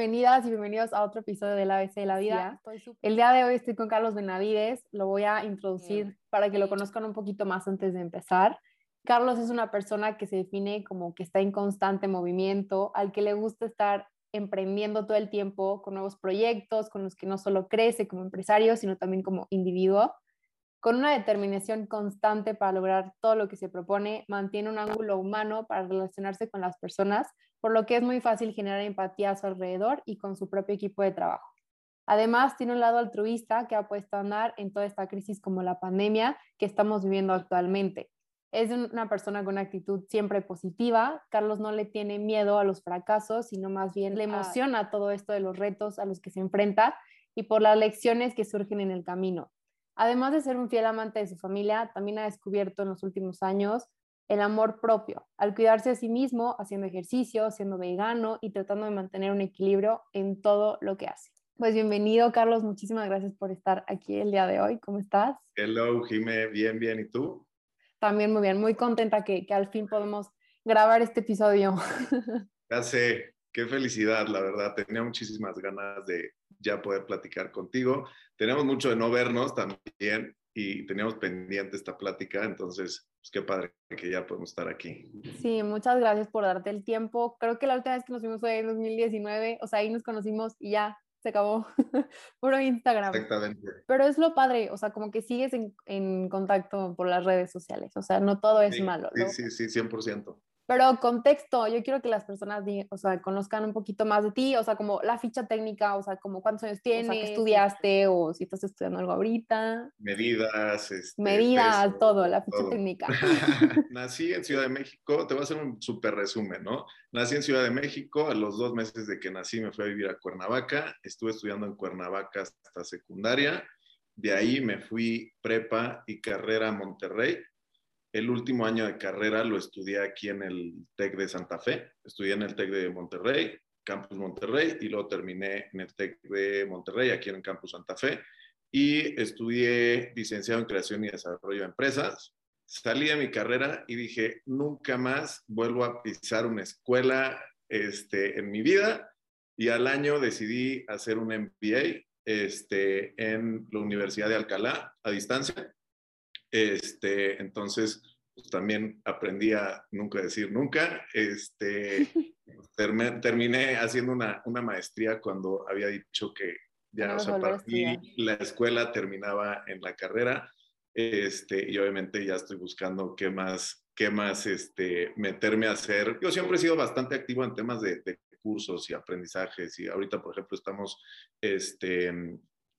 bienvenidas y bienvenidos a otro episodio del ABC de la vida. El día de hoy estoy con Carlos Benavides, lo voy a introducir para que lo conozcan un poquito más antes de empezar. Carlos es una persona que se define como que está en constante movimiento, al que le gusta estar emprendiendo todo el tiempo con nuevos proyectos, con los que no solo crece como empresario, sino también como individuo. Con una determinación constante para lograr todo lo que se propone, mantiene un ángulo humano para relacionarse con las personas, por lo que es muy fácil generar empatía a su alrededor y con su propio equipo de trabajo. Además, tiene un lado altruista que ha puesto a andar en toda esta crisis como la pandemia que estamos viviendo actualmente. Es una persona con una actitud siempre positiva. Carlos no le tiene miedo a los fracasos, sino más bien le emociona todo esto de los retos a los que se enfrenta y por las lecciones que surgen en el camino. Además de ser un fiel amante de su familia, también ha descubierto en los últimos años el amor propio, al cuidarse a sí mismo, haciendo ejercicio, siendo vegano y tratando de mantener un equilibrio en todo lo que hace. Pues bienvenido, Carlos. Muchísimas gracias por estar aquí el día de hoy. ¿Cómo estás? Hello, Jime. Bien, bien. ¿Y tú? También muy bien. Muy contenta que, que al fin podemos grabar este episodio. Ya sé. Qué felicidad, la verdad. Tenía muchísimas ganas de ya poder platicar contigo. Tenemos mucho de no vernos también y teníamos pendiente esta plática, entonces, pues qué padre que ya podemos estar aquí. Sí, muchas gracias por darte el tiempo. Creo que la última vez que nos vimos fue en 2019, o sea, ahí nos conocimos y ya se acabó por Instagram. Exactamente. Pero es lo padre, o sea, como que sigues en, en contacto por las redes sociales, o sea, no todo es malo. Sí, sí, sí, 100%. Pero contexto, yo quiero que las personas, o sea, conozcan un poquito más de ti, o sea, como la ficha técnica, o sea, como cuántos años tienes, o sea, qué estudiaste, o si estás estudiando algo ahorita. Medidas. Este, Medidas, todo, la ficha técnica. Nací en Ciudad de México, te voy a hacer un súper resumen, ¿no? Nací en Ciudad de México, a los dos meses de que nací me fui a vivir a Cuernavaca, estuve estudiando en Cuernavaca hasta secundaria, de ahí me fui prepa y carrera a Monterrey, el último año de carrera lo estudié aquí en el TEC de Santa Fe, estudié en el TEC de Monterrey, Campus Monterrey, y luego terminé en el TEC de Monterrey, aquí en Campus Santa Fe, y estudié licenciado en creación y desarrollo de empresas. Salí de mi carrera y dije, nunca más vuelvo a pisar una escuela este, en mi vida, y al año decidí hacer un MBA este, en la Universidad de Alcalá a distancia este, entonces, pues también aprendí a nunca decir nunca. Este, terminé haciendo una, una, maestría cuando había dicho que ya, o sea, para mí la escuela terminaba en la carrera. Este, y obviamente ya estoy buscando qué más, qué más este, meterme a hacer. Yo siempre he sido bastante activo en temas de, de cursos y aprendizajes y ahorita, por ejemplo, estamos este,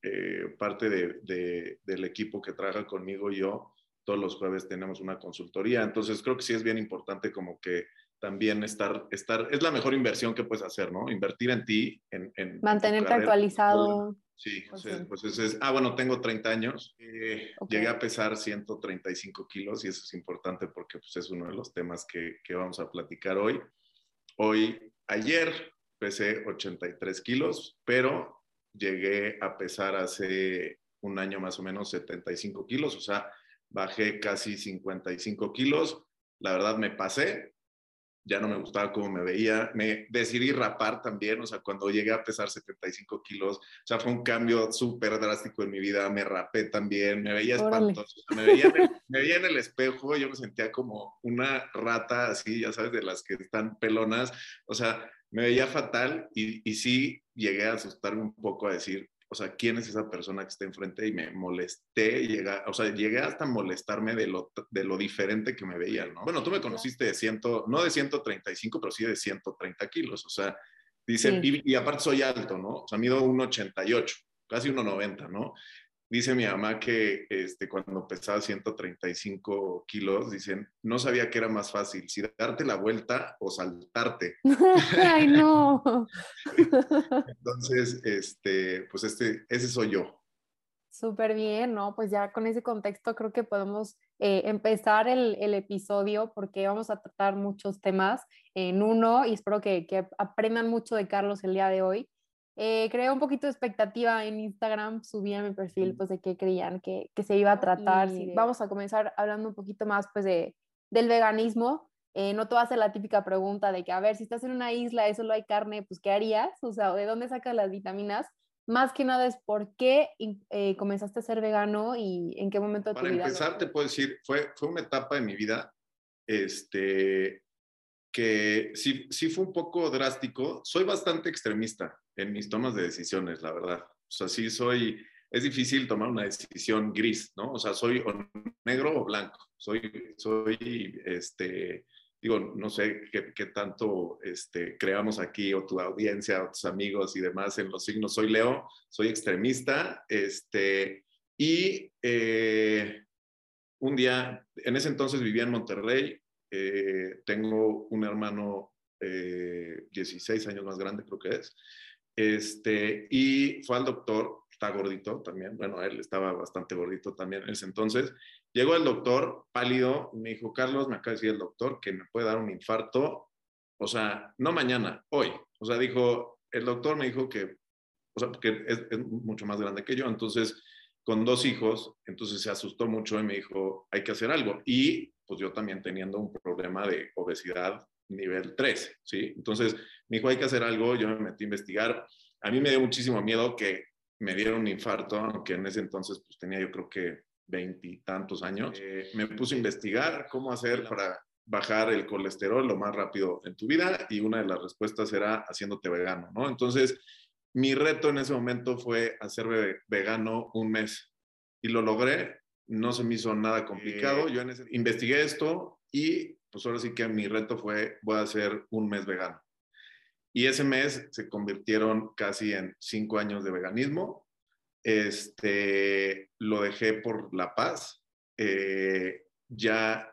eh, parte de, del equipo que trabaja conmigo y yo, todos los jueves tenemos una consultoría, entonces creo que sí es bien importante como que también estar, estar es la mejor inversión que puedes hacer, ¿no? Invertir en ti, en... Mantenerte actualizado. Sí, pues, pues es, ah, bueno, tengo 30 años, eh, llegué a pesar 135 kilos y eso es importante porque pues, es uno de los temas que, que vamos a platicar hoy. Hoy, ayer pesé 83 kilos, pero llegué a pesar hace un año más o menos 75 kilos, o sea, bajé casi 55 kilos. La verdad me pasé, ya no me gustaba cómo me veía. Me decidí rapar también, o sea, cuando llegué a pesar 75 kilos, o sea, fue un cambio súper drástico en mi vida. Me rapé también, me veía espantoso. me, veía en el, me veía en el espejo, yo me sentía como una rata así, ya sabes, de las que están pelonas. O sea, me veía fatal y, y sí llegué a asustarme un poco a decir, o sea, ¿quién es esa persona que está enfrente? Y me molesté, llega, o sea, llegué hasta molestarme de lo, de lo diferente que me veían, ¿no? Bueno, tú me conociste de ciento, no de 135, pero sí de 130 kilos, o sea, dice, y, y, aparte soy alto, ¿no? O sea, mido 1,88, casi 1,90, ¿no? Dice mi mamá que este, cuando pesaba 135 kilos, dicen, no sabía que era más fácil, si darte la vuelta o saltarte. Ay, no. Entonces, este, pues este, ese soy yo. Súper bien, ¿no? Pues ya con ese contexto creo que podemos eh, empezar el, el, episodio porque vamos a tratar muchos temas en uno y espero que, que aprendan mucho de Carlos el día de hoy. Eh, creé un poquito de expectativa en Instagram, subí a mi perfil pues de qué creían que, que se iba a tratar. Vamos a comenzar hablando un poquito más pues de, del veganismo. eh, no te va a hacer la típica pregunta de que, a ver, si estás en una isla y solo hay carne, pues, ¿qué harías? O sea, ¿de dónde sacas las vitaminas? Más que nada es por qué eh, comenzaste a ser vegano y en qué momento de tu vida. Para empezar, te puedo decir, fue, fue una etapa de mi vida este, que sí, sí fue un poco drástico. Soy bastante extremista en mis tomas de decisiones, la verdad. O sea, sí soy, es difícil tomar una decisión gris, ¿no? O sea, soy negro o blanco. Soy, soy, este, digo, no sé qué, tanto este, creamos aquí o tu audiencia o tus amigos y demás en los signos. Soy Leo, soy extremista, este, y eh, un día, en ese entonces vivía en Monterrey, eh, tengo un hermano 16 eh, años más grande, creo que es, este, y fue al doctor, está gordito también, bueno, él estaba bastante gordito también en ese entonces, llegó el doctor pálido, me dijo, Carlos, me acaba de decir el doctor que me puede dar un infarto, o sea, no mañana, hoy, o sea, dijo, el doctor me dijo que, o sea, que es, es mucho más grande que yo, entonces, con dos hijos, entonces se asustó mucho y me dijo, hay que hacer algo. Y pues yo también teniendo un problema de obesidad nivel 3, ¿sí? Entonces me dijo, hay que hacer algo, yo me metí a investigar. A mí me dio muchísimo miedo que me diera un infarto, aunque en ese entonces pues tenía yo creo que veintitantos años. Eh, me puse a investigar cómo hacer para bajar el colesterol lo más rápido en tu vida y una de las respuestas era haciéndote vegano, ¿no? Entonces, mi reto en ese momento fue hacerme vegano un mes y lo logré no se me hizo nada complicado. Yo investigué esto y pues ahora sí que mi reto fue, voy a hacer un mes vegano. Y ese mes se convirtieron casi en cinco años de veganismo. Este, lo dejé por la paz. Eh, ya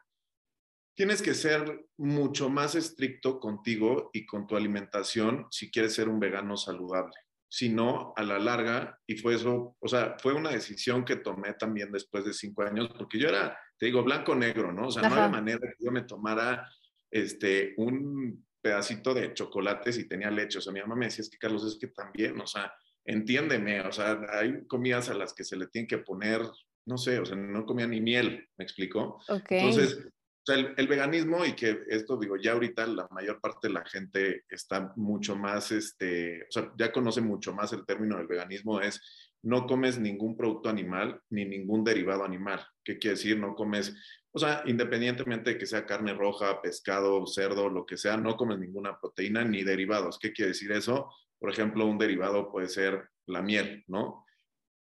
tienes que ser mucho más estricto contigo y con tu alimentación si quieres ser un vegano saludable sino a la larga, y fue eso, o sea, fue una decisión que tomé también después de cinco años, porque yo era, te digo, blanco-negro, ¿no? O sea, no había manera que yo me tomara este, un pedacito de chocolate si tenía leche. O sea, mi mamá me decía, es que Carlos, es que también, o sea, entiéndeme, o sea, hay comidas a las que se le tiene que poner, no sé, o sea, no comía ni miel, ¿me explico? Entonces, el, veganismo y que esto digo, ya ahorita la mayor parte de la gente está mucho más, este, o sea, ya conoce mucho más el término del veganismo, es no comes ningún producto animal ni ningún derivado animal. ¿Qué quiere decir? No comes, o sea, independientemente de que sea carne roja, pescado, cerdo, lo que sea, no comes ninguna proteína ni derivados. ¿Qué quiere decir eso? Por ejemplo, un derivado puede ser la miel, ¿no?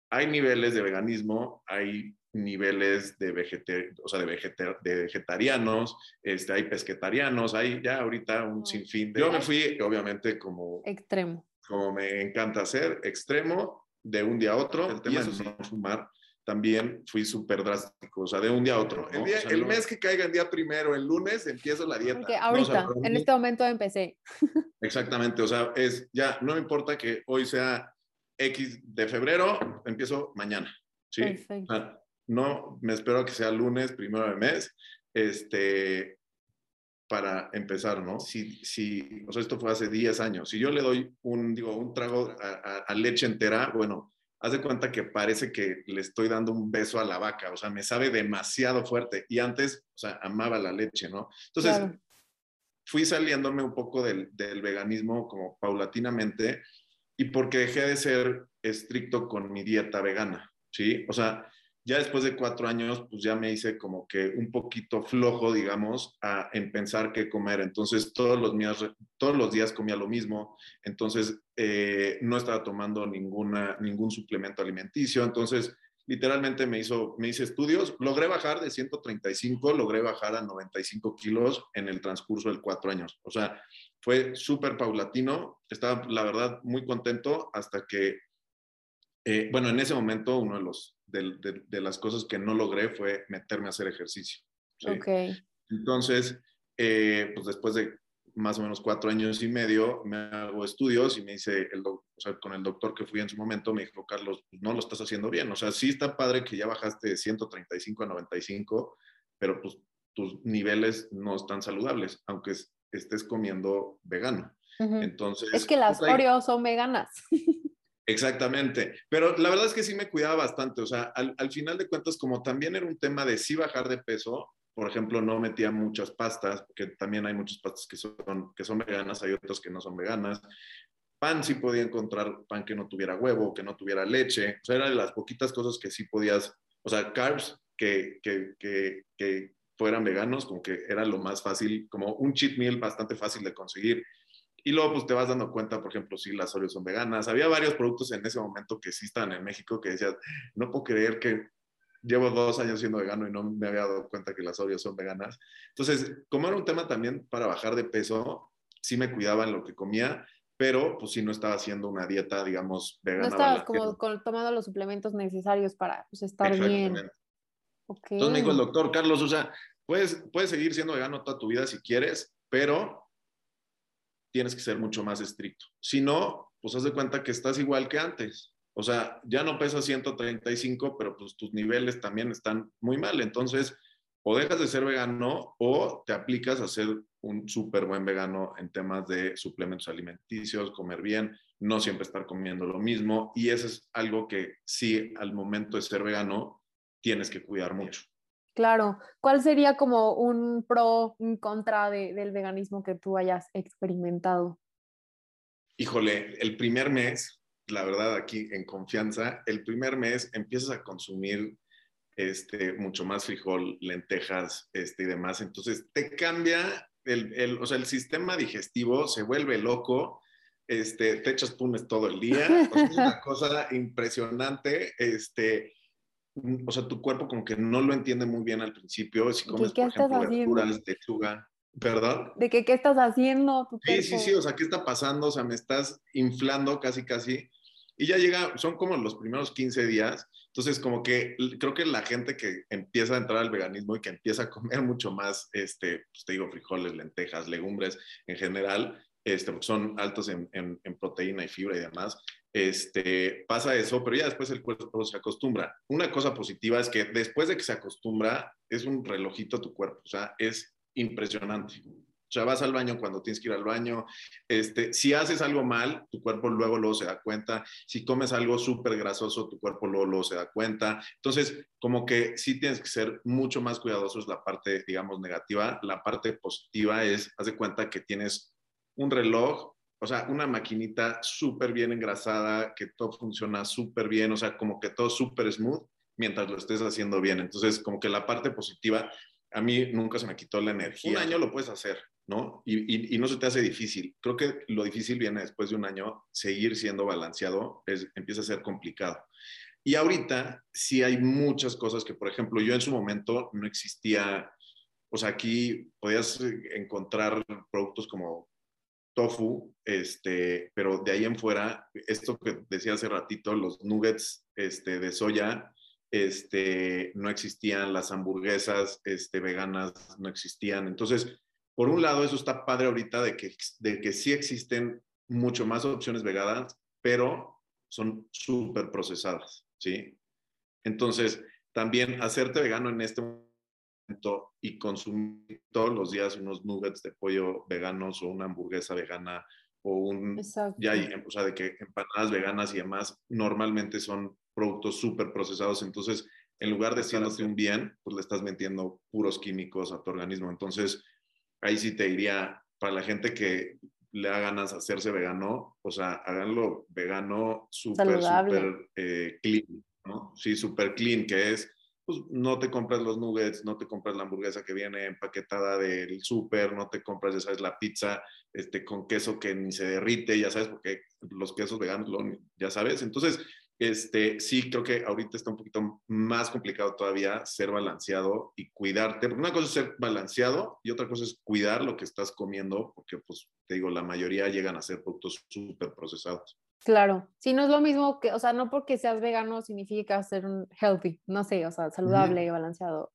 Hay niveles de veganismo, hay niveles de, o sea, de, de vegetarianos, este, hay pesquetarianos, hay ya ahorita un sinfín. De... Yo me fui, obviamente, como... Extremo. Como me encanta hacer, extremo, de un día a otro. El tema de no fumar también fui súper drástico, o sea, de un día a otro. El, mes que caiga el día primero, el lunes, empiezo la dieta. Porque ahorita, en este momento empecé. Exactamente, o sea, es ya, no me importa que hoy sea X de febrero, empiezo mañana. ¿sí? Perfecto no me espero a que sea lunes, primero de mes, este, para empezar, ¿no? Si, si, o sea, esto fue hace 10 años, si yo le doy un, digo, un trago a, leche entera, bueno, haz de cuenta que parece que le estoy dando un beso a la vaca, o sea, me sabe demasiado fuerte. Y antes, o sea, amaba la leche, ¿no? Entonces, fui saliéndome un poco del, del, veganismo como paulatinamente y porque dejé de ser estricto con mi dieta vegana, ¿sí? O sea, ya después de cuatro años, pues ya me hice como que un poquito flojo, digamos, a, en pensar qué comer. Entonces, todos los, días, todos los días comía lo mismo. Entonces, eh, no estaba tomando ninguna, ningún suplemento alimenticio. Entonces, literalmente me, hizo, me hice estudios. Logré bajar de 135, logré bajar a 95 kilos en el transcurso de cuatro años. O sea, fue súper paulatino. Estaba, la verdad, muy contento hasta que, eh, bueno, en ese momento uno de los de, las cosas que no logré fue meterme a hacer ejercicio. Entonces, eh, pues después de más o menos cuatro años y medio, me hago estudios y me dice, el o sea, con el doctor que fui en su momento, me dijo, Carlos, pues no lo estás haciendo bien. O sea, sí está padre que ya bajaste de 135 a 95, pero pues tus niveles no están saludables, aunque estés comiendo vegano. Entonces... Es que las pues, Oreos son veganas. Exactamente, pero la verdad es que sí me cuidaba bastante, o sea, al, final de cuentas, como también era un tema de sí bajar de peso, por ejemplo, no metía muchas pastas, porque también hay muchas pastas que son, que son veganas, hay otras que no son veganas. Pan sí podía encontrar pan que no tuviera huevo, que no tuviera leche. O sea, eran las poquitas cosas que sí podías, o sea, carbs que, que, que, que fueran veganos, como que era lo más fácil, como un cheat meal bastante fácil de conseguir. Y luego pues te vas dando cuenta, por ejemplo, si las Oreos son veganas. Había varios productos en ese momento que sí estaban en México que decías, no puedo creer que llevo dos años siendo vegano y no me había dado cuenta que las Oreos son veganas. Entonces, como era un tema también para bajar de peso, sí me cuidaba en lo que comía, pero pues sí no estaba haciendo una dieta, digamos, vegana. No estabas como tomando los suplementos necesarios para pues, estar bien. Entonces me dijo el doctor, Carlos, o sea, puedes, puedes seguir siendo vegano toda tu vida si quieres, pero tienes que ser mucho más estricto. Si no, pues haz de cuenta que estás igual que antes. O sea, ya no pesas 135, pero pues tus niveles también están muy mal. Entonces, o dejas de ser vegano o te aplicas a ser un súper buen vegano en temas de suplementos alimenticios, comer bien, no siempre estar comiendo lo mismo. Y eso es algo que sí, al momento de ser vegano, tienes que cuidar mucho. Claro. ¿Cuál sería como un pro, un contra del veganismo que tú hayas experimentado? Híjole, el primer mes, la verdad aquí en confianza, el primer mes empiezas a consumir este, mucho más frijol, lentejas este, y demás. Entonces te cambia, el, el, o sea, el sistema digestivo se vuelve loco, este, te echas pumes todo el día. es una cosa impresionante. Este, o sea, tu cuerpo como que no lo entiende muy bien al principio. Si comes, por ejemplo, verduras, lechuga, ¿verdad? De que qué estás haciendo. sí, sí, sí, o sea, ¿qué está pasando? O sea, me estás inflando casi, casi. Y ya llega, son como los primeros 15 días. Entonces, como que creo que la gente que empieza a entrar al veganismo y que empieza a comer mucho más, este, pues te digo, frijoles, lentejas, legumbres en general, este, son altos en, en, en, proteína y fibra y demás, este, pasa eso, pero ya después el cuerpo se acostumbra. Una cosa positiva es que después de que se acostumbra, es un relojito a tu cuerpo, o sea, es impresionante. O sea, vas al baño cuando tienes que ir al baño. Este, si haces algo mal, tu cuerpo luego, luego se da cuenta. Si comes algo súper grasoso, tu cuerpo luego, luego se da cuenta. Entonces, como que sí tienes que ser mucho más cuidadoso, es la parte, digamos, negativa. La parte positiva es, haz de cuenta que tienes un reloj o sea, una maquinita súper bien engrasada, que todo funciona súper bien, o sea, como que todo súper smooth mientras lo estés haciendo bien. Entonces, como que la parte positiva, a mí nunca se me quitó la energía. Un año lo puedes hacer, ¿no? Y, y, no se te hace difícil. Creo que lo difícil viene después de un año, seguir siendo balanceado empieza a ser complicado. Y ahorita sí hay muchas cosas que, por ejemplo, yo en su momento no existía, o sea, aquí podías encontrar productos como tofu, este, pero de ahí en fuera, esto que decía hace ratito, los nuggets este, de soya, este, no existían, las hamburguesas este, veganas no existían. Entonces, por un lado, eso está padre ahorita de que, de que sí existen mucho más opciones veganas, pero son súper procesadas, ¿sí? Entonces, también hacerte vegano en este momento y consumir todos los días unos nuggets de pollo veganos o una hamburguesa vegana o un... Ya hay, o sea, de que empanadas veganas y demás normalmente son productos súper procesados, entonces en lugar de haciéndote un bien, pues le estás metiendo puros químicos a tu organismo. Entonces, ahí sí te diría, para la gente que le da ganas hacerse vegano, o sea, háganlo vegano súper, súper eh, clean, ¿no? Sí, súper clean, que es pues no te compras los nuggets, no te compras la hamburguesa que viene empaquetada del súper, no te compras, ya sabes, la pizza este, con queso que ni se derrite, ya sabes, porque los quesos veganos, ya sabes. Entonces, este, sí creo que ahorita está un poquito más complicado todavía ser balanceado y cuidarte, porque una cosa es ser balanceado y otra cosa es cuidar lo que estás comiendo, porque pues te digo, la mayoría llegan a ser productos súper procesados. Claro, si no es lo mismo que, o sea, no porque seas vegano significa ser un healthy, no sé, o sea, saludable, y balanceado.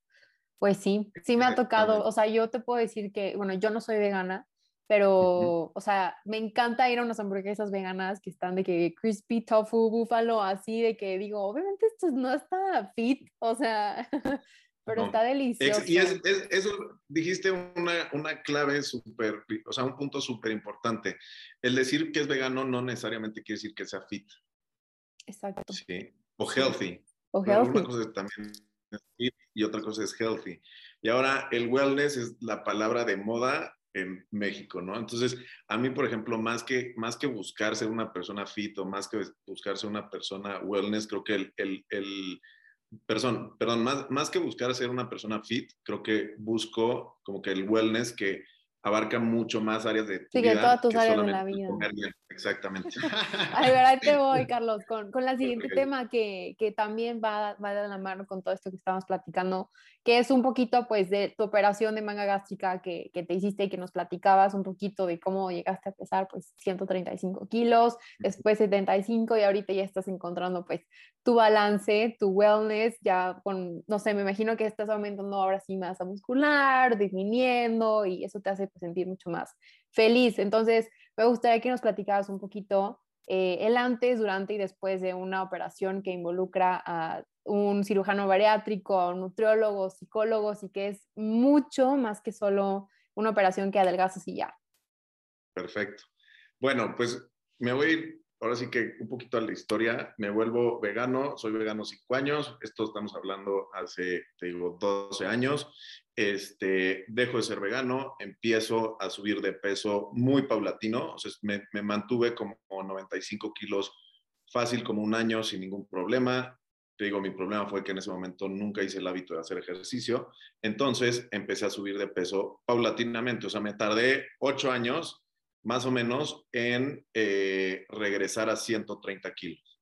Pues sí, sí me ha tocado, o sea, yo te puedo decir que, bueno, yo no soy vegana, pero, o sea, me encanta ir a unas hamburguesas veganas que están de que crispy tofu, búfalo, así de que digo, obviamente esto no está fit, o sea, pero está delicioso. Y es, eso dijiste una, una clave súper, o sea, un punto súper importante. El decir que es vegano no necesariamente quiere decir que sea fit. Exacto. Sí. O healthy. O healthy. Una cosa también y otra cosa es healthy. Y ahora el wellness es la palabra de moda en México, ¿no? Entonces, a mí, por ejemplo, más que, más que buscar ser una persona fit o más que buscar ser una persona wellness, creo que el, el, el perdón, perdón más, más que buscar ser una persona fit, creo que busco como que el wellness que abarca mucho más áreas de tu sí, vida. que todas tus áreas de la vida. Exactamente. a ver, ahí te voy, Carlos, con, con la siguiente tema que, que también va, va de la mano con todo esto que estamos platicando, que es un poquito pues de tu operación de manga gástrica que, que te hiciste y que nos platicabas un poquito de cómo llegaste a pesar pues 135 kilos, después 75 y ahorita ya estás encontrando pues tu balance, tu wellness, ya con, no sé, me imagino que estás aumentando ahora sí masa muscular, disminuyendo y eso te hace sentir mucho más feliz. Entonces, me gustaría que nos platicabas un poquito eh, el antes, durante y después de una operación que involucra a un cirujano bariátrico, un nutriólogo, psicólogos y que es mucho más que solo una operación que adelgazas y ya. Perfecto. Bueno, pues me voy a ahora sí que un poquito a la historia. Me vuelvo vegano, soy vegano cinco años. Esto estamos hablando hace, te digo, 12 años. Este, dejo de ser vegano, empiezo a subir de peso muy paulatino. O sea, me, mantuve como 95 kilos fácil como un año sin ningún problema te digo, mi problema fue que en ese momento nunca hice el hábito de hacer ejercicio, entonces empecé a subir de peso paulatinamente, o sea, me tardé ocho años más o menos en eh, regresar a 130 kilos.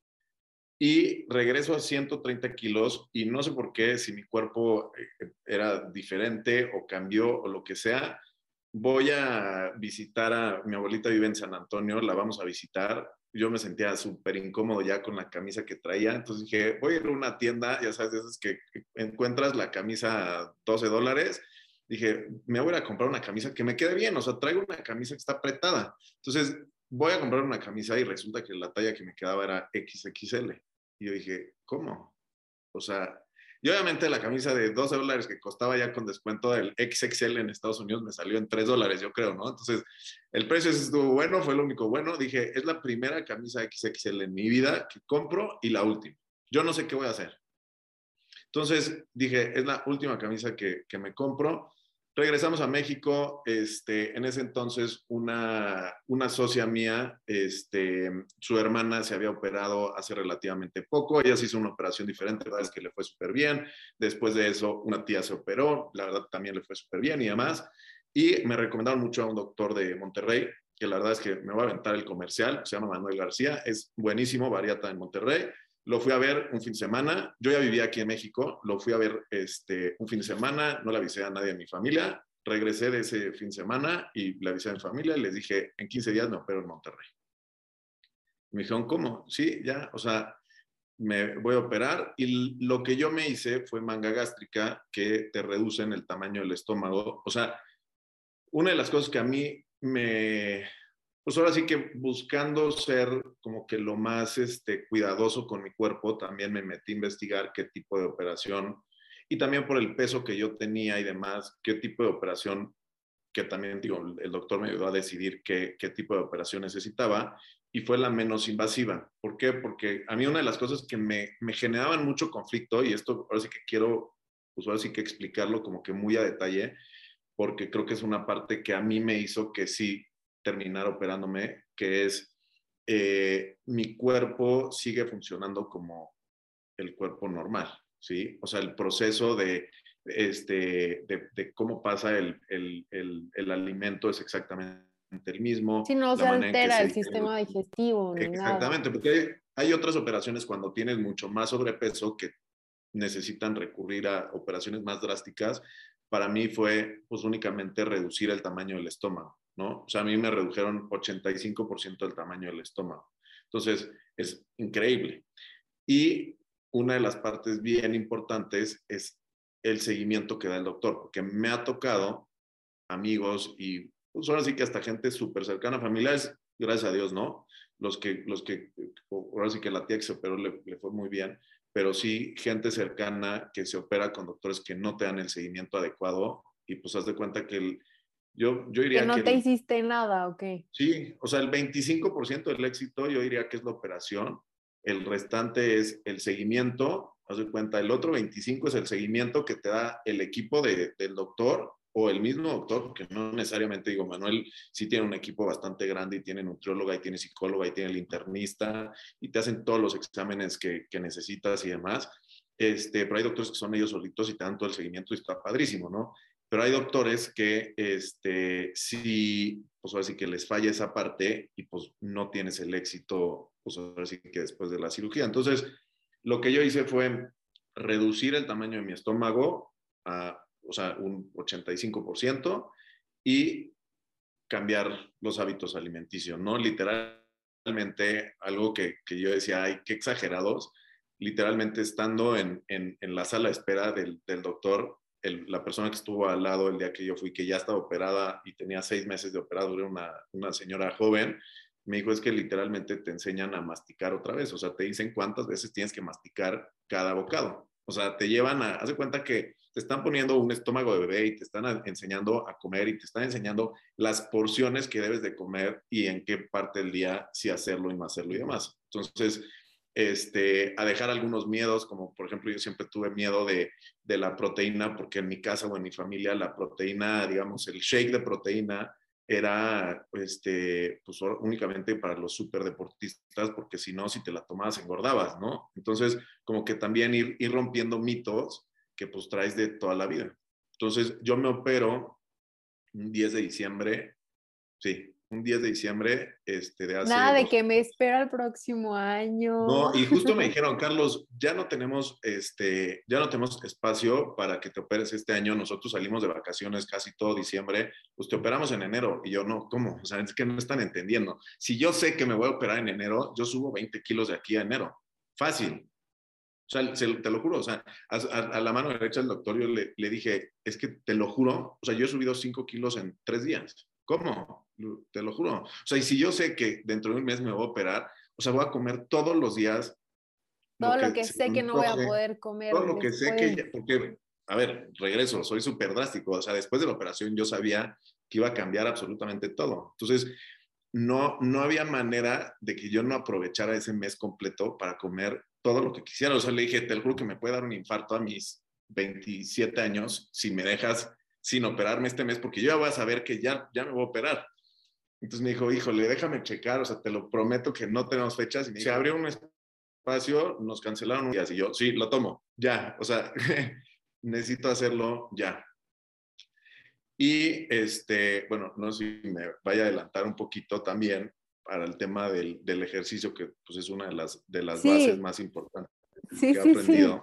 Y regreso a 130 kilos y no sé por qué, si mi cuerpo eh, era diferente o cambió o lo que sea, voy a visitar a mi abuelita vive en San Antonio, la vamos a visitar yo me sentía súper incómodo ya con la camisa que traía. Entonces dije, voy a ir a una tienda, ya sabes, esas que encuentras la camisa a 12 dólares. Dije, me voy a comprar una camisa que me quede bien, o sea, traigo una camisa que está apretada. Entonces voy a comprar una camisa y resulta que la talla que me quedaba era XXL. Y yo dije, ¿cómo? O sea, y obviamente la camisa de 12 dólares que costaba ya con descuento del XXL en Estados Unidos me salió en 3 dólares, yo creo, ¿no? Entonces, el precio estuvo bueno, fue lo único bueno. Dije, es la primera camisa XXL en mi vida que compro y la última. Yo no sé qué voy a hacer. Entonces, dije, es la última camisa que, que me compro Regresamos a México, este, en ese entonces una, una socia mía, este, su hermana se había operado hace relativamente poco, ella se hizo una operación diferente, la verdad es que le fue súper bien, después de eso una tía se operó, la verdad también le fue súper bien y demás, y me recomendaron mucho a un doctor de Monterrey, que la verdad es que me va a aventar el comercial, se llama Manuel García, es buenísimo, variata en Monterrey, lo fui a ver un fin de semana. Yo ya vivía aquí en México. Lo fui a ver este, un fin de semana. No le avisé a nadie de mi familia. Regresé de ese fin de semana y le avisé a mi familia. Les dije, en 15 días me opero en Monterrey. Me dijeron, ¿cómo? Sí, ya. O sea, me voy a operar. Y lo que yo me hice fue manga gástrica que te reduce en el tamaño del estómago. O sea, una de las cosas que a mí me, pues ahora sí que buscando ser como que lo más este, cuidadoso con mi cuerpo, también me metí a investigar qué tipo de operación y también por el peso que yo tenía y demás, qué tipo de operación, que también digo, el doctor me ayudó a decidir qué, qué tipo de operación necesitaba y fue la menos invasiva. ¿Por qué? Porque a mí una de las cosas que me, me generaban mucho conflicto, y esto ahora sí que quiero, pues ahora sí que explicarlo como que muy a detalle, porque creo que es una parte que a mí me hizo que sí terminar operándome, que es eh, mi cuerpo sigue funcionando como el cuerpo normal, ¿sí? O sea, el proceso de, este, de, cómo pasa el, el, el, alimento es exactamente el mismo. Si no se altera el sistema digestivo. exactamente, porque hay, otras operaciones cuando tienes mucho más sobrepeso que necesitan recurrir a operaciones más drásticas. Para mí fue pues únicamente reducir el tamaño del estómago. ¿No? O sea, a mí me redujeron 85% del tamaño del estómago. Entonces, es increíble. Y una de las partes bien importantes es el seguimiento que da el doctor, porque me ha tocado amigos y pues ahora sí que hasta gente súper cercana, familiares, gracias a Dios, ¿no? Los que, los que, ahora sí que la tía que se operó le, le fue muy bien, pero sí gente cercana que se opera con doctores que no te dan el seguimiento adecuado y pues haz de cuenta que el, yo, yo diría que no te hiciste nada, ¿ok? Sí, o sea, el 25% del éxito yo diría que es la operación el restante es el seguimiento, haz de cuenta, el otro 25 es el seguimiento que te da el equipo de, del doctor o el mismo doctor, porque no necesariamente digo, Manuel sí tiene un equipo bastante grande y tiene nutrióloga y tiene psicóloga y tiene el internista y te hacen todos los exámenes que, que necesitas y demás. Este, pero hay doctores que son ellos solitos y todo el seguimiento y está padrísimo, ¿no? Pero hay doctores que este, sí, pues ahora sí que les falla esa parte y pues no tienes el éxito, pues ahora sí que después de la cirugía. Entonces, lo que yo hice fue reducir el tamaño de mi estómago a o sea, un 85%, y cambiar los hábitos alimenticios, ¿no? Literalmente, algo que, que yo decía, ay, qué exagerados, literalmente estando en, en, en la sala de espera del, del doctor, la persona que estuvo al lado el día que yo fui, que ya estaba operada y tenía seis meses de operado, era una, una señora joven, me dijo es que literalmente te enseñan a masticar otra vez, o sea, te dicen cuántas veces tienes que masticar cada bocado. O sea, te llevan a, haz de cuenta que te están poniendo un estómago de bebé y te están enseñando a comer y te están enseñando las porciones que debes de comer y en qué parte del día sí hacerlo y no hacerlo y demás. Entonces, este, a dejar algunos miedos, como por ejemplo yo siempre tuve miedo de, de la proteína, porque en mi casa o en mi familia la proteína, digamos, el shake de proteína era este, pues, únicamente para los superdeportistas, porque si no, si te la tomabas, engordabas, ¿no? Entonces, como que también ir, ir rompiendo mitos que pues traes de toda la vida. Entonces, yo me opero un 10 de diciembre, sí, un 10 de diciembre este, de hace... Nada de que me espera el próximo año. No, y justo me dijeron, Carlos, ya no tenemos, este, ya no tenemos espacio para que te operes este año. Nosotros salimos de vacaciones casi todo diciembre, pues te operamos en enero. Y yo, no, ¿cómo? O sea, es que no están entendiendo. Si yo sé que me voy a operar en enero, yo subo 20 kilos de aquí a enero. Fácil. O sea, te lo juro, o sea, a, la mano derecha del doctor yo le, le, dije, es que te lo juro, o sea, yo he subido 5 kilos en 3 días. ¿Cómo? Te lo juro. O sea, y si yo sé que dentro de un mes me voy a operar, o sea, voy a comer todos los días. Todo lo que, sé que no voy a poder comer. Todo lo que sé que, porque, a ver, regreso, soy súper drástico. O sea, después de la operación yo sabía que iba a cambiar absolutamente todo. Entonces, no, no había manera de que yo no aprovechara ese mes completo para comer todo lo que quisiera. O sea, le dije, te lo juro que me puede dar un infarto a mis 27 años si me dejas sin operarme este mes, porque yo ya voy a saber que ya, ya me voy a operar. Entonces me dijo, híjole, déjame checar, o sea, te lo prometo que no tenemos fechas. Y se abrió un espacio, nos cancelaron un día. Y yo, sí, lo tomo, ya, o sea, necesito hacerlo ya. Y, este, bueno, no sé si me vaya a adelantar un poquito también para el tema del, del ejercicio, que pues es una de las, de las bases más importantes que he aprendido.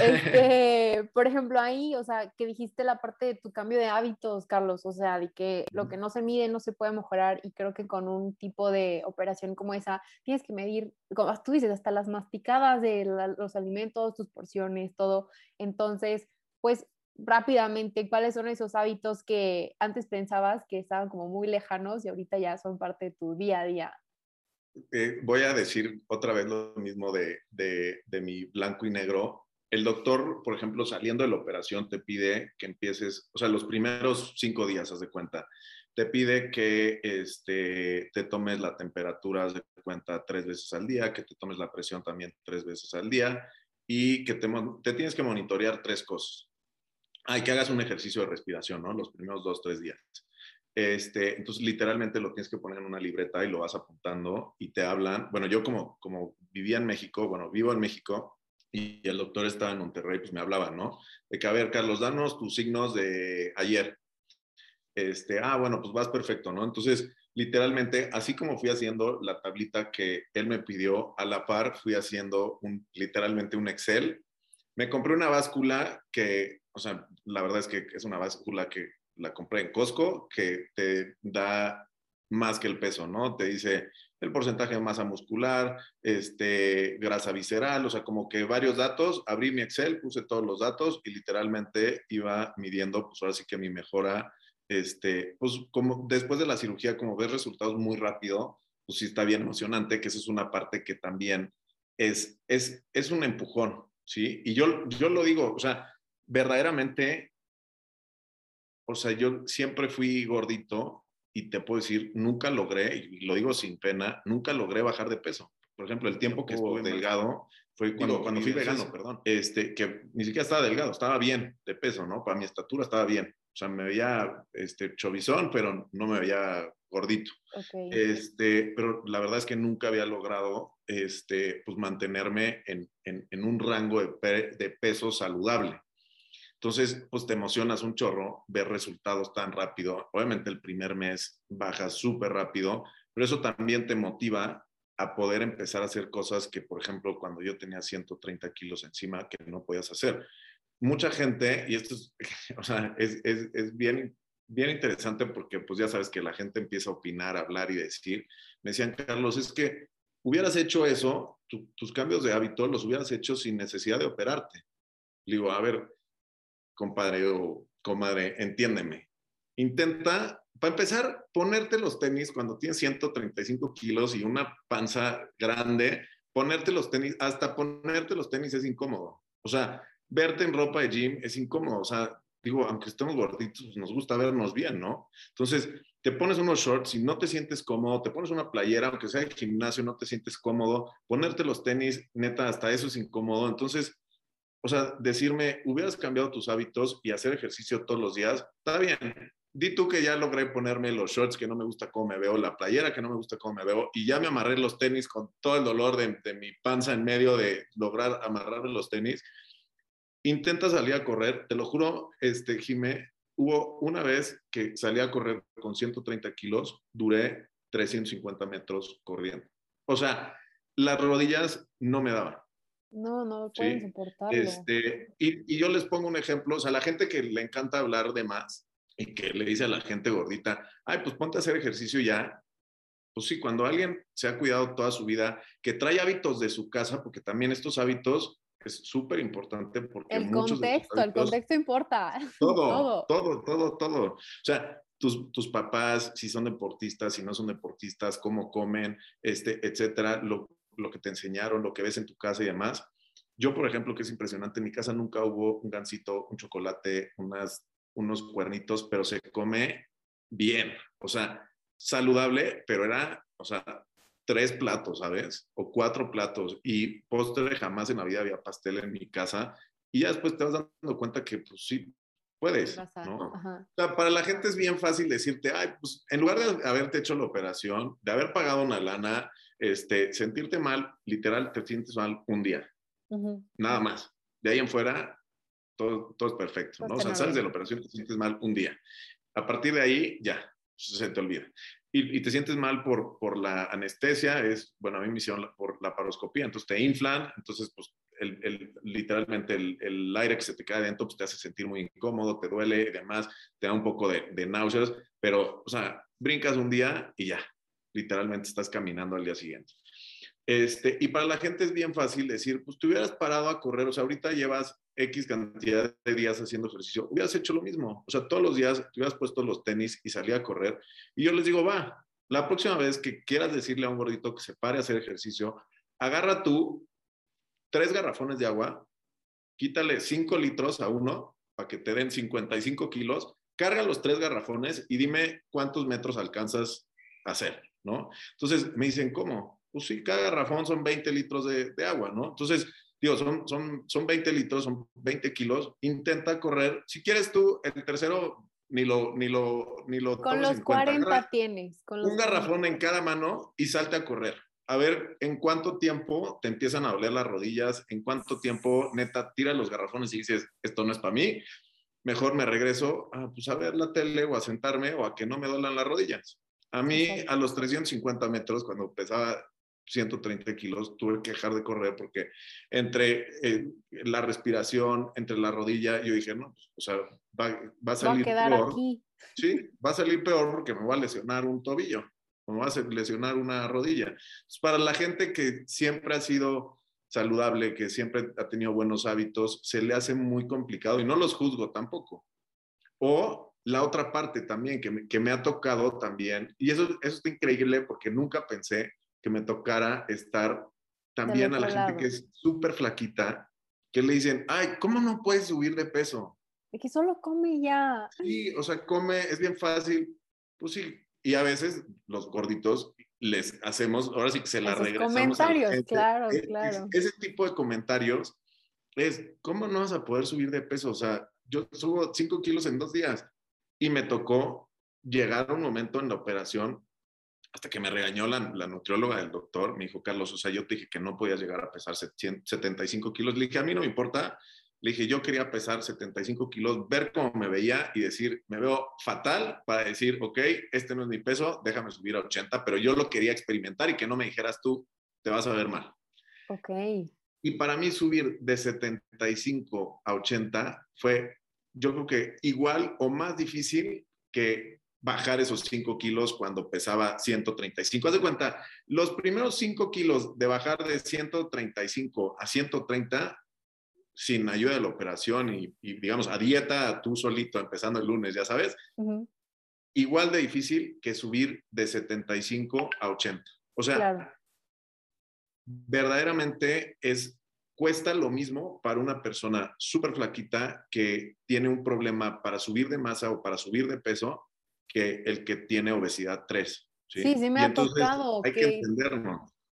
Este, por ejemplo, ahí, o sea, que dijiste la parte de tu cambio de hábitos, Carlos, o sea, de que lo que no se mide no se puede mejorar y creo que con un tipo de operación como esa tienes que medir, como tú dices, hasta las masticadas de los alimentos, tus porciones, todo. Entonces, pues rápidamente, ¿cuáles son esos hábitos que antes pensabas que estaban como muy lejanos y ahorita ya son parte de tu día a día? Eh, voy a decir otra vez lo mismo de, de, de mi blanco y negro el doctor, por ejemplo, saliendo de la operación, te pide que empieces, o sea, los primeros cinco días, haz de cuenta, te pide que este, te tomes la temperatura, haz de cuenta, tres veces al día, que te tomes la presión también tres veces al día y que te, tienes que monitorear tres cosas. Hay que hagas un ejercicio de respiración, ¿no? Los primeros dos, tres días. Este, entonces, literalmente lo tienes que poner en una libreta y lo vas apuntando y te hablan. Bueno, yo como, como vivía en México, bueno, vivo en México, y el doctor estaba en Monterrey, pues me hablaba, ¿no? De que, a ver, Carlos, danos tus signos de ayer. Este, ah, bueno, pues vas perfecto, ¿no? Entonces, literalmente, así como fui haciendo la tablita que él me pidió, a la par fui haciendo un, literalmente un Excel. Me compré una báscula que, o sea, la verdad es que es una báscula que la compré en Costco, que te da más que el peso, ¿no? Te dice el porcentaje de masa muscular, este, grasa visceral, o sea, como que varios datos. Abrí mi Excel, puse todos los datos y literalmente iba midiendo, pues ahora sí que mi mejora, este, pues como después de la cirugía, como ves resultados muy rápido, pues sí está bien emocionante, que esa es una parte que también es, es, es un empujón, ¿sí? Y yo, yo lo digo, o sea, verdaderamente, o sea, yo siempre fui gordito y te puedo decir, nunca logré, y lo digo sin pena, nunca logré bajar de peso. por ejemplo, el tiempo que estuve delgado fue cuando, cuando fui vegano, perdón, este, que ni siquiera estaba delgado, estaba bien de peso, ¿no? Para mi estatura estaba bien. O sea, me veía este, chovizón, pero no me veía gordito. Este, pero la verdad es que nunca había logrado este, pues, mantenerme en, en, en un rango de, de, peso saludable. Entonces, pues te emocionas un chorro ver resultados tan rápido. Obviamente el primer mes bajas súper rápido, pero eso también te motiva a poder empezar a hacer cosas que, por ejemplo, cuando yo tenía 130 kilos encima, que no podías hacer. Mucha gente, y esto es, es, es bien bien interesante porque pues ya sabes que la gente empieza a opinar, a hablar y decir. Me decían, Carlos, es que hubieras hecho eso, tus cambios de hábito los hubieras hecho sin necesidad de operarte. Le digo, a ver, compadre o comadre, entiéndeme. Intenta, para empezar, ponerte los tenis cuando tienes 135 kilos y una panza grande, ponerte los tenis, hasta ponerte los tenis es incómodo. O sea, verte en ropa de gym es incómodo. O sea, digo, aunque estemos gorditos, pues, nos gusta vernos bien, ¿no? Entonces, te pones unos shorts y no te sientes cómodo, te pones una playera, aunque sea de gimnasio, no te sientes cómodo, ponerte los tenis, neta, hasta eso es incómodo. Entonces, o sea, decirme, hubieras cambiado tus hábitos y hacer ejercicio todos los días, está bien. Di tú que ya logré ponerme los shorts que no me gusta cómo me veo, la playera que no me gusta cómo me veo, y ya me amarré los tenis con todo el dolor de, mi panza en medio de lograr amarrarme los tenis intenta salir a correr, te lo juro, este, Jimé, hubo una vez que salí a correr con 130 kilos, duré 350 metros corriendo. O sea, las rodillas no me daban. No, no pueden soportarlo. Este, y, y, yo les pongo un ejemplo, o sea, la gente que le encanta hablar de más y que le dice a la gente gordita, ay, pues ponte a hacer ejercicio ya. Pues sí, cuando alguien se ha cuidado toda su vida, que trae hábitos de su casa, porque también estos hábitos es súper importante porque... El contexto, el contexto importa. Todo, todo, todo, todo, O sea, tus, tus, papás, si son deportistas, si no son deportistas, cómo comen, este, etcétera, lo, lo, que te enseñaron, lo que ves en tu casa y demás. Yo, por ejemplo, que es impresionante, en mi casa nunca hubo un gansito, un chocolate, unas, unos cuernitos, pero se come bien, o sea, saludable, pero era, o sea, tres platos, ¿sabes? O cuatro platos. Y postre, jamás en la vida había pastel en mi casa. Y ya después te vas dando cuenta que, pues sí, puedes, ¿no? O sea, para la gente es bien fácil decirte, ay, pues en lugar de haberte hecho la operación, de haber pagado una lana, este, sentirte mal, literal, te sientes mal un día. Nada más. De ahí en fuera, todo, todo es perfecto, ¿no? O sea, sales de la operación, te sientes mal un día. A partir de ahí, ya, se te olvida y, te sientes mal por, por la anestesia, es, bueno, a mí me hicieron por la paroscopía, entonces te inflan, entonces pues el, el, literalmente el, el, aire que se te cae dentro pues, te hace sentir muy incómodo, te duele y demás, te da un poco de, de náuseas, pero, o sea, brincas un día y ya, literalmente estás caminando al día siguiente. Este, y para la gente es bien fácil decir, pues te hubieras parado a correr, o sea, ahorita llevas X cantidad de días haciendo ejercicio, hubieras hecho lo mismo. O sea, todos los días te hubieras puesto los tenis y salía a correr. Y yo les digo, va, la próxima vez que quieras decirle a un gordito que se pare a hacer ejercicio, agarra tú tres garrafones de agua, quítale cinco litros a uno para que te den 55 kilos, carga los tres garrafones y dime cuántos metros alcanzas a hacer, ¿no? Entonces me dicen, ¿cómo? Pues sí, cada garrafón son 20 litros de, de agua, ¿no? Entonces digo, son, son, son 20 litros, son 20 kilos, intenta correr, si quieres tú, el tercero ni lo, ni lo, ni lo Con los 40 tienes. Con un garrafón en cada mano y salte a correr. A ver en cuánto tiempo te empiezan a doler las rodillas, en cuánto tiempo neta tiras los garrafones y dices, esto no es para mí, mejor me regreso a, pues, a ver la tele o a sentarme o a que no me duelan las rodillas. A mí, a los 350 metros, cuando pesaba 130 kilos, tuve que dejar de correr porque entre eh, la respiración, entre la rodilla, yo dije, no, pues, o sea, va, va a salir va a peor. Aquí. Sí, va a salir peor porque me va a lesionar un tobillo, me va a lesionar una rodilla. para la gente que siempre ha sido saludable, que siempre ha tenido buenos hábitos, se le hace muy complicado y no los juzgo tampoco. O la otra parte también que me, que me ha tocado también, y eso, eso está increíble porque nunca pensé que me tocara estar también a la gente que es súper flaquita, que le dicen, ay, ¿cómo no puedes subir de peso? De que solo come ya. Sí, o sea, come, es bien fácil. Pues sí, y a veces los gorditos, les hacemos, ahora sí que se la Esos regresamos. comentarios, claro, E- claro. Ese tipo de comentarios es, ¿cómo no vas a poder subir de peso? O sea, yo subo 5 kilos en dos días y me tocó llegar a un momento en la operación hasta que me regañó la, la nutrióloga del doctor, me dijo, Carlos, o sea, yo te dije que no podías llegar a pesar 100 75 kilos. Le dije, a mí no me importa. Le dije, yo quería pesar 75 kilos, ver cómo me veía y decir, me veo fatal para decir, ok, este no es mi peso, déjame subir a 80, pero yo lo quería experimentar y que no me dijeras tú, te vas a ver mal. Ok. Y para mí subir de 75 a 80 fue, yo creo que igual o más difícil que bajar esos 5 kilos cuando pesaba 135. Haz de cuenta, los primeros 5 kilos de bajar de 135 a 130 sin ayuda de la operación y, y, digamos a dieta tú solito empezando el lunes, ya sabes, Ujú, igual de difícil que subir de 75 a 80. O sea, Claro. verdaderamente es cuesta lo mismo para una persona súper flaquita que tiene un problema para subir de masa o para subir de peso que el que tiene obesidad 3. Sí, Sí, sí me Y ha tocado Hay que, que-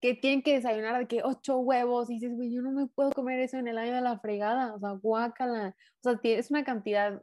que tienen que desayunar de que ocho huevos y dices, güey, yo no me puedo comer eso en el año de la fregada, o sea, guácala, o sea, es una cantidad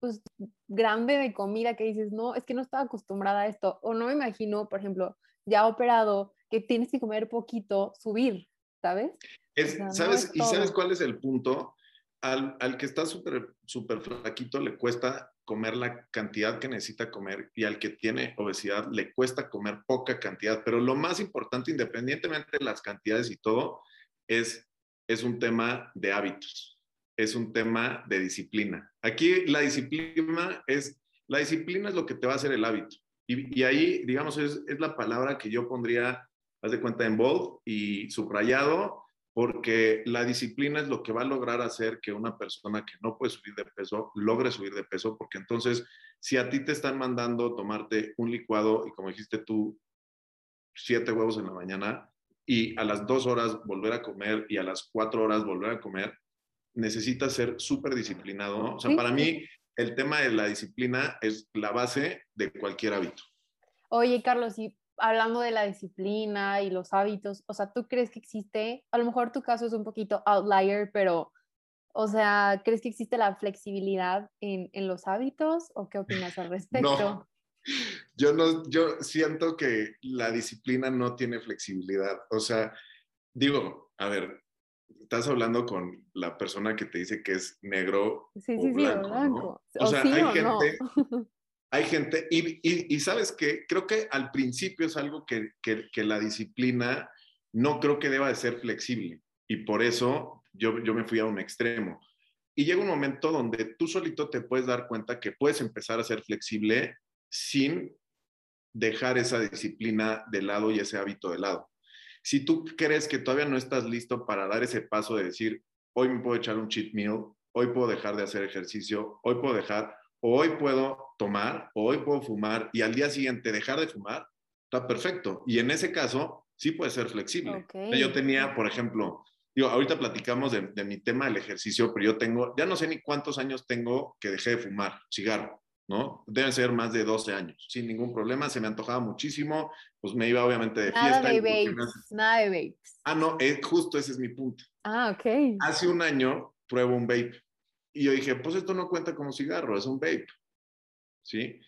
pues grande de comida que dices, no, es que no estaba acostumbrada a esto, o no me imagino, por ejemplo, ya operado, que tienes que comer poquito, subir, ¿sabes? Es- o sea, no ¿sabes? es ¿Y sabes cuál es el punto? Al, al que está súper súper flaquito le cuesta comer la cantidad que necesita comer y al que tiene obesidad le cuesta comer poca cantidad. Pero lo más importante, independientemente de las cantidades y todo, es, es un tema de hábitos, es un tema de disciplina. Aquí la disciplina es, la disciplina es lo que te va a hacer el hábito. Y, y ahí, digamos, es, es la palabra que yo pondría, haz de cuenta, en bold y subrayado, porque la disciplina es lo que va a lograr hacer que una persona que no puede subir de peso logre subir de peso, porque entonces si a ti te están mandando tomarte un licuado y como dijiste tú, siete huevos en la mañana y a las dos horas volver a comer y a las cuatro horas volver a comer, necesitas ser súper disciplinado, ¿no? O sea, Sí, para mí el tema de la disciplina es la base de cualquier hábito. Oye, Carlos, y hablando de la disciplina y los hábitos, o sea, ¿tú crees que existe, a lo mejor tu caso es un poquito outlier, pero, o sea, ¿crees que existe la flexibilidad en, en los hábitos o qué opinas al respecto? No, yo no, yo siento que la disciplina no tiene flexibilidad. O sea, digo, a ver, estás hablando con la persona que te dice que es negro Sí, o sí, sí, blanco, o ¿no? blanco. O O, sea, sí hay o no. Hay gente, y, sabes que creo que al principio es algo que, la disciplina no creo que deba de ser flexible. Y por eso yo, yo me fui a un extremo. Y llega un momento donde tú solito te puedes dar cuenta que puedes empezar a ser flexible sin dejar esa disciplina de lado y ese hábito de lado. Si tú crees que todavía no estás listo para dar ese paso de decir, hoy me puedo echar un cheat meal, hoy puedo dejar de hacer ejercicio, hoy puedo dejar, hoy puedo tomar, hoy puedo fumar y al día siguiente dejar de fumar, está perfecto. Y en ese caso, sí puede ser flexible. Ok. O sea, Yo tenía, por ejemplo, digo, ahorita platicamos de, de mi tema del ejercicio, pero yo tengo, ya no sé ni cuántos años tengo que dejé de fumar cigarro. ¿no? Deben ser más de 12 años, sin ningún problema, se me antojaba muchísimo, pues me iba obviamente de Nada fiesta. de porque me vapes, nada de vapes. Ah, no, eh, justo ese es mi punto. Ah, ok. Hace un año pruebo un vape y yo dije, pues esto no cuenta como cigarro, es un vape, ¿sí?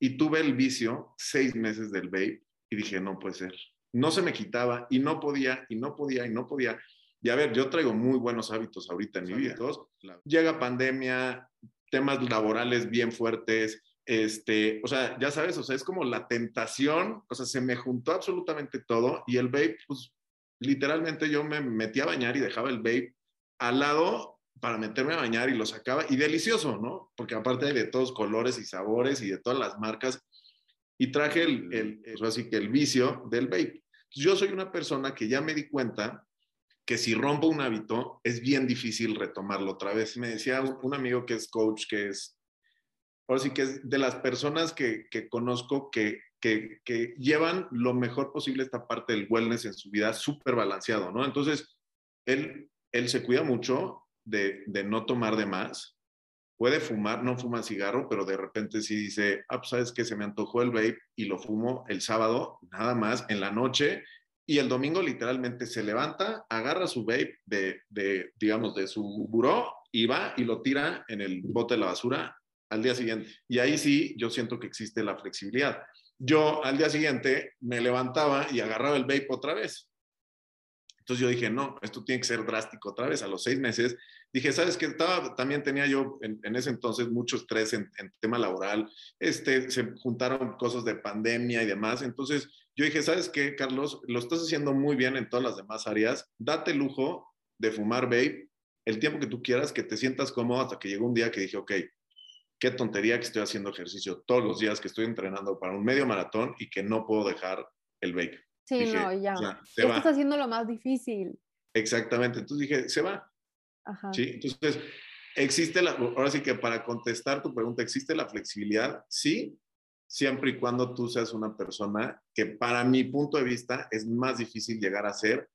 Y tuve el vicio seis meses del vape y dije, no puede ser. No se me quitaba y no podía, y no podía, y no podía. Y a ver, yo traigo muy buenos hábitos ahorita en mi vida. Todos. Llega pandemia, temas laborales bien fuertes, este, o sea, ya sabes, o sea, es como la tentación, o sea, se me juntó absolutamente todo y el vape, pues literalmente yo me metí a bañar y dejaba el vape al lado para meterme a bañar y lo sacaba y delicioso, ¿no? Porque aparte hay de todos colores y sabores y de todas las marcas y traje el, el, el así que el vicio del vape. Yo soy una persona que ya me di cuenta que si rompo un hábito es bien difícil retomarlo otra vez. Me decía un, un amigo que es coach, que es, ahora sí que es de las personas que, que conozco que, que, que, llevan lo mejor posible esta parte del wellness en su vida, súper balanceado, ¿no? Entonces, él, él se cuida mucho de, no tomar de más, puede fumar, no fuma cigarro, pero de repente sí dice, ah, pues sabes que se me antojó el vape y lo fumo el sábado, nada más, en la noche, y el domingo literalmente se levanta, agarra su vape de, de, digamos, de su buró y va y lo tira en el bote de la basura al día siguiente. Y ahí sí, yo siento que existe la flexibilidad. Yo al día siguiente me levantaba y agarraba el vape otra vez. Entonces yo dije, no, esto tiene que ser drástico otra vez. A los seis meses dije, ¿sabes? Estaba, también tenía yo en, ese entonces mucho estrés en, tema laboral. Este, se juntaron cosas de pandemia y demás. Entonces yo dije, ¿sabes qué, Carlos? Lo estás haciendo muy bien en todas las demás áreas. Date lujo de fumar vape el tiempo que tú quieras, que te sientas cómodo hasta que llegó un día que dije, ok, qué tontería que estoy haciendo ejercicio todos los días, que estoy entrenando para un medio maratón y que no puedo dejar el vape. Sí, no, ya. Estás haciendo lo más difícil. Exactamente. Entonces dije, se va. Ajá. Sí, entonces, existe la, ahora sí que para contestar tu pregunta, ¿existe la flexibilidad? Sí, siempre y cuando tú seas una persona que para mi punto de vista es más difícil llegar a ser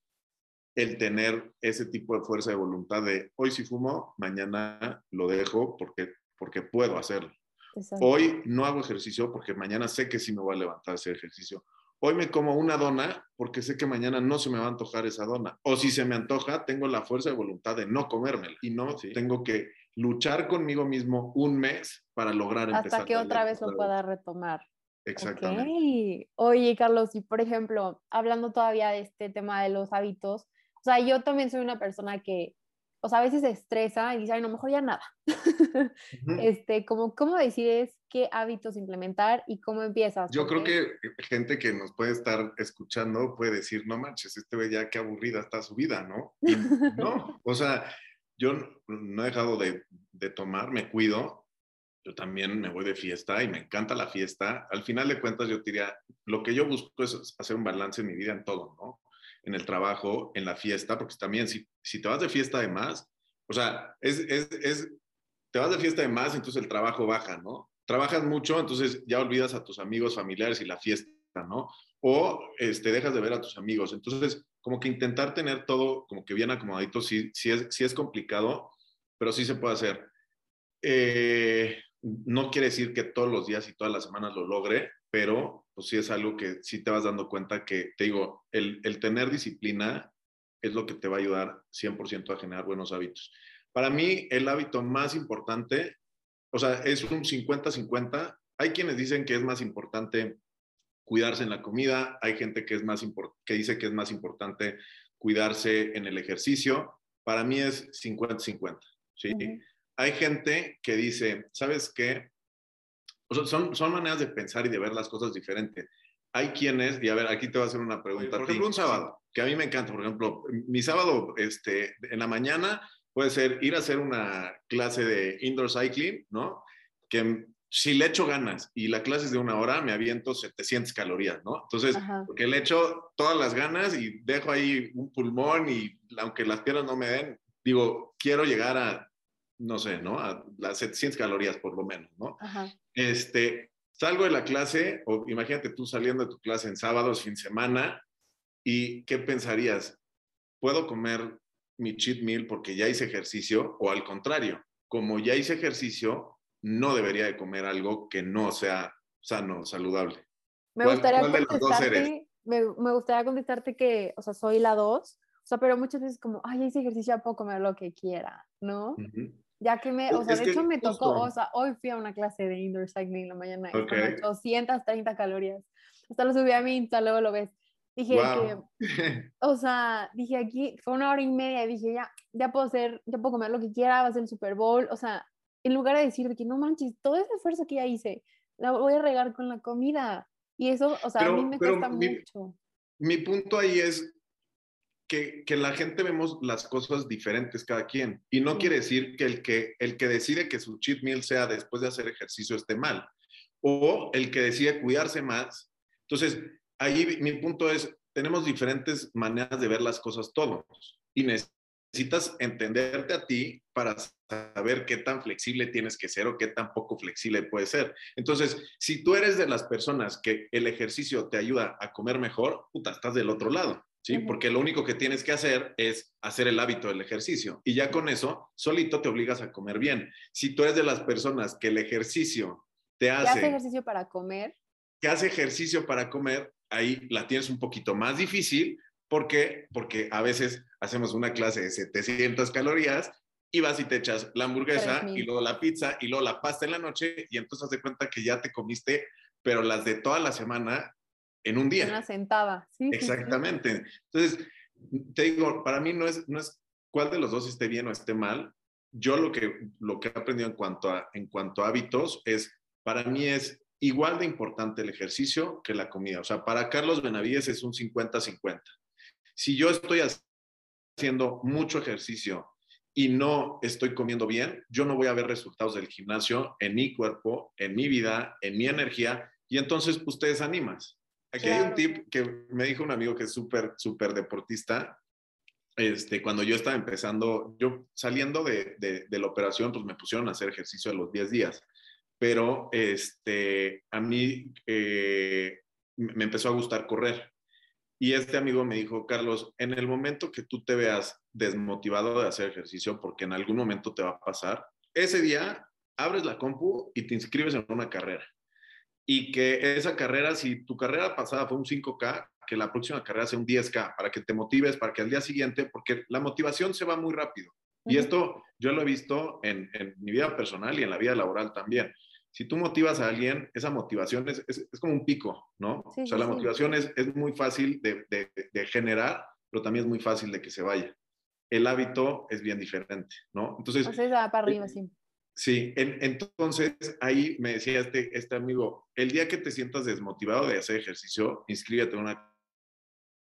el tener ese tipo de fuerza de voluntad de hoy si fumo, mañana lo dejo porque porque puedo hacerlo. Hoy no hago ejercicio porque mañana sé que sí me voy a levantar a hacer ejercicio. Hoy me como una dona porque sé que mañana no se me va a antojar esa dona. O si se me antoja, tengo la fuerza de voluntad de no comérmela y no tengo que luchar conmigo mismo un mes para lograr empezar. Hasta que otra vez lo pueda retomar. Exactamente. Oye, Carlos, y por ejemplo, hablando todavía de este tema de los hábitos, o sea, yo también soy una persona que o sea, a veces se estresa y dice, ay, no, mejor ya nada. este, como, ¿Cómo decides qué hábitos implementar y cómo empiezas? Yo creo que gente que nos puede estar escuchando puede decir, no manches, este ve ya qué aburrida está su vida, ¿no? no, o sea, yo no he dejado de, de tomar, me cuido, yo también me voy de fiesta y me encanta la fiesta. Al final de cuentas, yo diría, lo que yo busco es hacer un balance en mi vida en todo, ¿no? En el trabajo, en la fiesta, porque también si, si te vas de fiesta de más, o sea, es, es, te vas de fiesta de más, entonces el trabajo baja, ¿no? Trabajas mucho, entonces ya olvidas a tus amigos, familiares y la fiesta, ¿no? O este, dejas de ver a tus amigos. Entonces, como que intentar tener todo como que bien acomodadito, sí, sí, es, sí es complicado, pero sí se puede hacer. Eh, no quiere decir que todos los días y todas las semanas lo logre, pero pues sí es algo que sí te vas dando cuenta que, te digo, el, el tener disciplina es lo que te va a ayudar 100% a generar buenos hábitos. Para mí, el hábito más importante, o sea, es un 50-50. Hay quienes dicen que es más importante cuidarse en la comida, hay gente que, es más que dice que es más importante cuidarse en el ejercicio. Para mí es 50-50. ¿sí? Hay gente que dice, ¿sabes qué? Son, son maneras de pensar y de ver las cosas diferentes. Hay quienes, y a ver, aquí te voy a hacer una pregunta. Por ejemplo, un sábado, que a mí me encanta. Por ejemplo, mi sábado este, en la mañana puede ser ir a hacer una clase de indoor cycling, ¿no? Que si le echo ganas y la clase es de una hora, me aviento 700 calorías, ¿no? Entonces, porque le echo todas las ganas y dejo ahí un pulmón y aunque las piernas no me den, digo, quiero llegar a, no sé, ¿no? A las 700 calorías por lo menos, ¿no? Ajá. Este, salgo de la clase, o imagínate tú saliendo de tu clase en sábados, fin de semana, y ¿qué pensarías? ¿Puedo comer mi cheat meal porque ya hice ejercicio? O al contrario, como ya hice ejercicio, no debería de comer algo que no sea sano, saludable. Me gustaría contestarte, me, me, gustaría contestarte que, o sea, soy la dos, o sea, pero muchas veces como, ay, hice ejercicio, ya puedo comer lo que quiera, ¿no? Ya que me, o sea, de hecho me tocó, o sea, hoy fui a una clase de indoor cycling en la mañana, okay. 830 calorías. Hasta lo subí a mi Insta, luego lo ves. Dije que, o sea, dije aquí, fue una hora y media, dije ya, ya puedo hacer, ya puedo comer lo que quiera, va a ser el Super Bowl, o sea, en lugar de decir que no manches, todo ese esfuerzo que ya hice, la voy a regar con la comida. Y eso, o sea, a mí me cuesta mucho. Mi punto ahí es, que, la gente vemos las cosas diferentes cada quien. Y no quiere decir que el, que el que decide que su cheat meal sea después de hacer ejercicio esté mal. O el que decide cuidarse más. Entonces, ahí mi punto es, tenemos diferentes maneras de ver las cosas todos. Y necesitas entenderte a ti para saber qué tan flexible tienes que ser o qué tan poco flexible puede ser. Entonces, si tú eres de las personas que el ejercicio te ayuda a comer mejor, puta, estás del otro lado. ¿Sí? Porque lo único que tienes que hacer es hacer el hábito del ejercicio y ya con eso solito te obligas a comer bien. Si tú eres de las personas que el ejercicio te hace... hace ejercicio para comer. Que hace ejercicio para comer, ahí la tienes un poquito más difícil. ¿Por qué? Porque a veces hacemos una clase de 700 calorías y vas y te echas la hamburguesa y luego la pizza y luego la pasta en la noche y entonces haz de cuenta que ya te comiste, pero las de toda la semana en un día. Una sentada, sí. Exactamente. Entonces, te digo, para mí no es, no es cuál de los dos esté bien o esté mal. Yo lo que, lo que he aprendido en cuanto, a, en cuanto a hábitos es, para mí es igual de importante el ejercicio que la comida. O sea, para Carlos Benavides es un 50-50. Si yo estoy haciendo mucho ejercicio y no estoy comiendo bien, yo no voy a ver resultados del gimnasio en mi cuerpo, en mi vida, en mi energía, y entonces ustedes animas. Aquí hay un tip que me dijo un amigo que es súper, súper deportista. Este, cuando yo estaba empezando, yo saliendo de, de, la operación, pues me pusieron a hacer ejercicio a los 10 días. Pero este, a mí eh, me empezó a gustar correr. Y este amigo me dijo, Carlos, en el momento que tú te veas desmotivado de hacer ejercicio, porque en algún momento te va a pasar, ese día abres la compu y te inscribes en una carrera y que esa carrera, si tu carrera pasada fue un 5K, que la próxima carrera sea un 10K, para que te motives, para que al día siguiente, porque la motivación se va muy rápido. Y esto yo lo he visto en, en, mi vida personal y en la vida laboral también. Si tú motivas a alguien, esa motivación es, es, como un pico, ¿no? o sea, la motivación es, es, muy fácil de, de, de, generar, pero también es muy fácil de que se vaya. El hábito es bien diferente, ¿no? Entonces... O sea, va para arriba, sí. Sí, entonces ahí me decía este, este amigo, el día que te sientas desmotivado de hacer ejercicio, inscríbete en una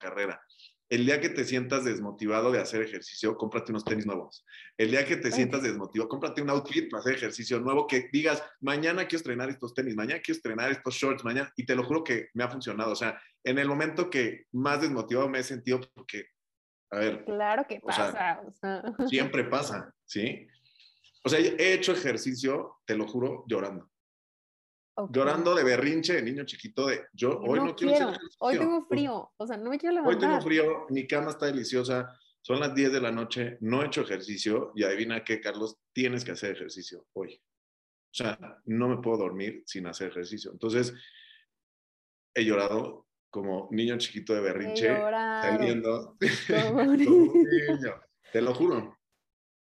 carrera. El día que te sientas desmotivado de hacer ejercicio, cómprate unos tenis nuevos. El día que te sientas desmotivado, cómprate un outfit para hacer ejercicio nuevo que digas, mañana quiero estrenar estos tenis, mañana quiero estrenar estos shorts, mañana, y te lo juro que me ha funcionado. O sea, en el momento que más desmotivado me he sentido, porque, a ver. Claro que pasa. Siempre pasa, ¿sí? O sea, he hecho ejercicio, te lo juro, llorando. Llorando de berrinche de niño chiquito de yo hoy no, quiero, hacer ejercicio. Hoy tengo frío, o sea, no me quiero levantar. Hoy tengo frío, mi cama está deliciosa, son las 10 de la noche, no he hecho ejercicio y adivina qué, Carlos, tienes que hacer ejercicio hoy. O sea, no me puedo dormir sin hacer ejercicio. Entonces, he llorado como niño chiquito de berrinche, saliendo. Como niño. Te lo juro.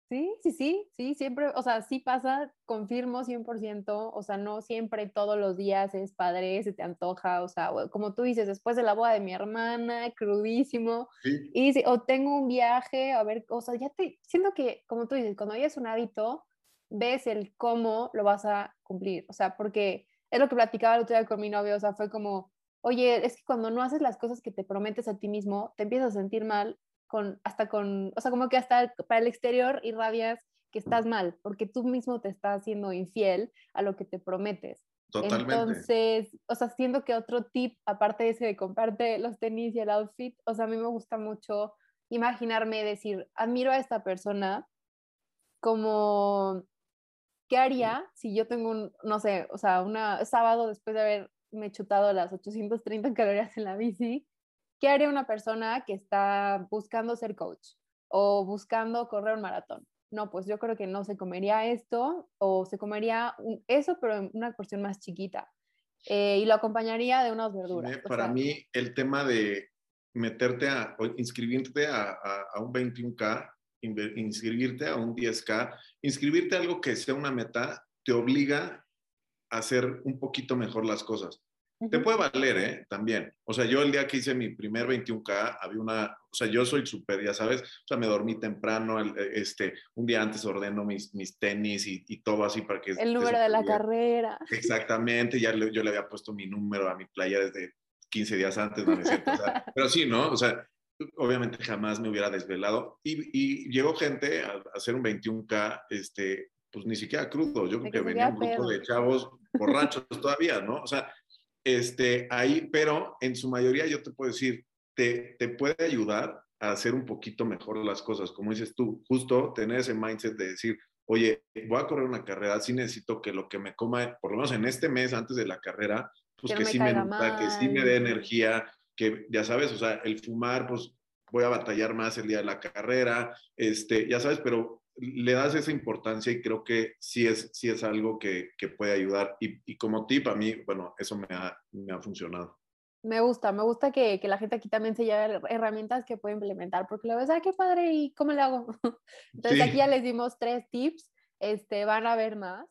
Sí, sí, sí, sí, siempre, o sea, sí pasa, confirmo 100%, o sea, no siempre todos los días es padre, se te antoja, o sea, como tú dices, después de la boda de mi hermana, crudísimo, y o tengo un viaje, a ver, o sea, ya te, siento que, como tú dices, cuando ya es un hábito, ves el cómo lo vas a cumplir, o sea, porque es lo que platicaba el otro día con mi novio, o sea, fue como, oye, es que cuando no haces las cosas que te prometes a ti mismo, te empiezas a sentir mal con, hasta con, o sea, como que hasta para el exterior irradias que estás mal, porque tú mismo te estás haciendo infiel a lo que te prometes. Totalmente. Entonces, o sea, siento que otro tip, aparte de ese de comprarte los tenis y el outfit, o sea, a mí me gusta mucho imaginarme, decir, admiro a esta persona como, ¿qué haría si yo tengo un, no sé, o sea, un sábado después de haberme chutado las 830 calorías en la bici, ¿Qué haría una persona que está buscando ser coach o buscando correr un maratón? No, pues yo creo que no se comería esto o se comería eso, pero en una porción más chiquita. Eh, y lo acompañaría de unas verduras. Para mí, el tema de meterte a, o inscribirte a, a, un 21K, inscribirte a un 10K, inscribirte a algo que sea una meta, te obliga a hacer un poquito mejor las cosas. Te puede valer, ¿eh? También. O sea, yo el día que hice mi primer 21K, había una, o sea, yo soy súper, ya sabes, o sea, me dormí temprano, e, este, un día antes ordeno mis, mis tenis y, y todo así para que... El número de la carrera. Exactamente, ya yo le había puesto mi número a mi playa desde 15 días antes, no, cierto, o sea, pero sí, ¿no? O sea, obviamente jamás me hubiera desvelado y, y llegó gente a, hacer un 21K, este, pues ni siquiera crudo, yo creo que venía un grupo de chavos borrachos todavía, ¿no? O sea, este, ahí, pero en su mayoría yo te puedo decir, te, te puede ayudar a hacer un poquito mejor las cosas, como dices tú, justo tener ese mindset de decir, oye, voy a correr una carrera, sí necesito que lo que me coma, por lo menos en este mes antes de la carrera, pues que, sí me que sí me dé energía, que ya sabes, o sea, el fumar, pues voy a batallar más el día de la carrera, este, ya sabes, pero le das esa importancia y creo que sí es, sí es algo que, que puede ayudar. Y, y, como tip, a mí, bueno, eso me ha, me ha funcionado. Me gusta, me gusta que, que, la gente aquí también se lleve herramientas que puede implementar, porque luego ves, ah, qué padre, ¿y cómo le hago? Entonces aquí ya les dimos tres tips, este, van a ver más.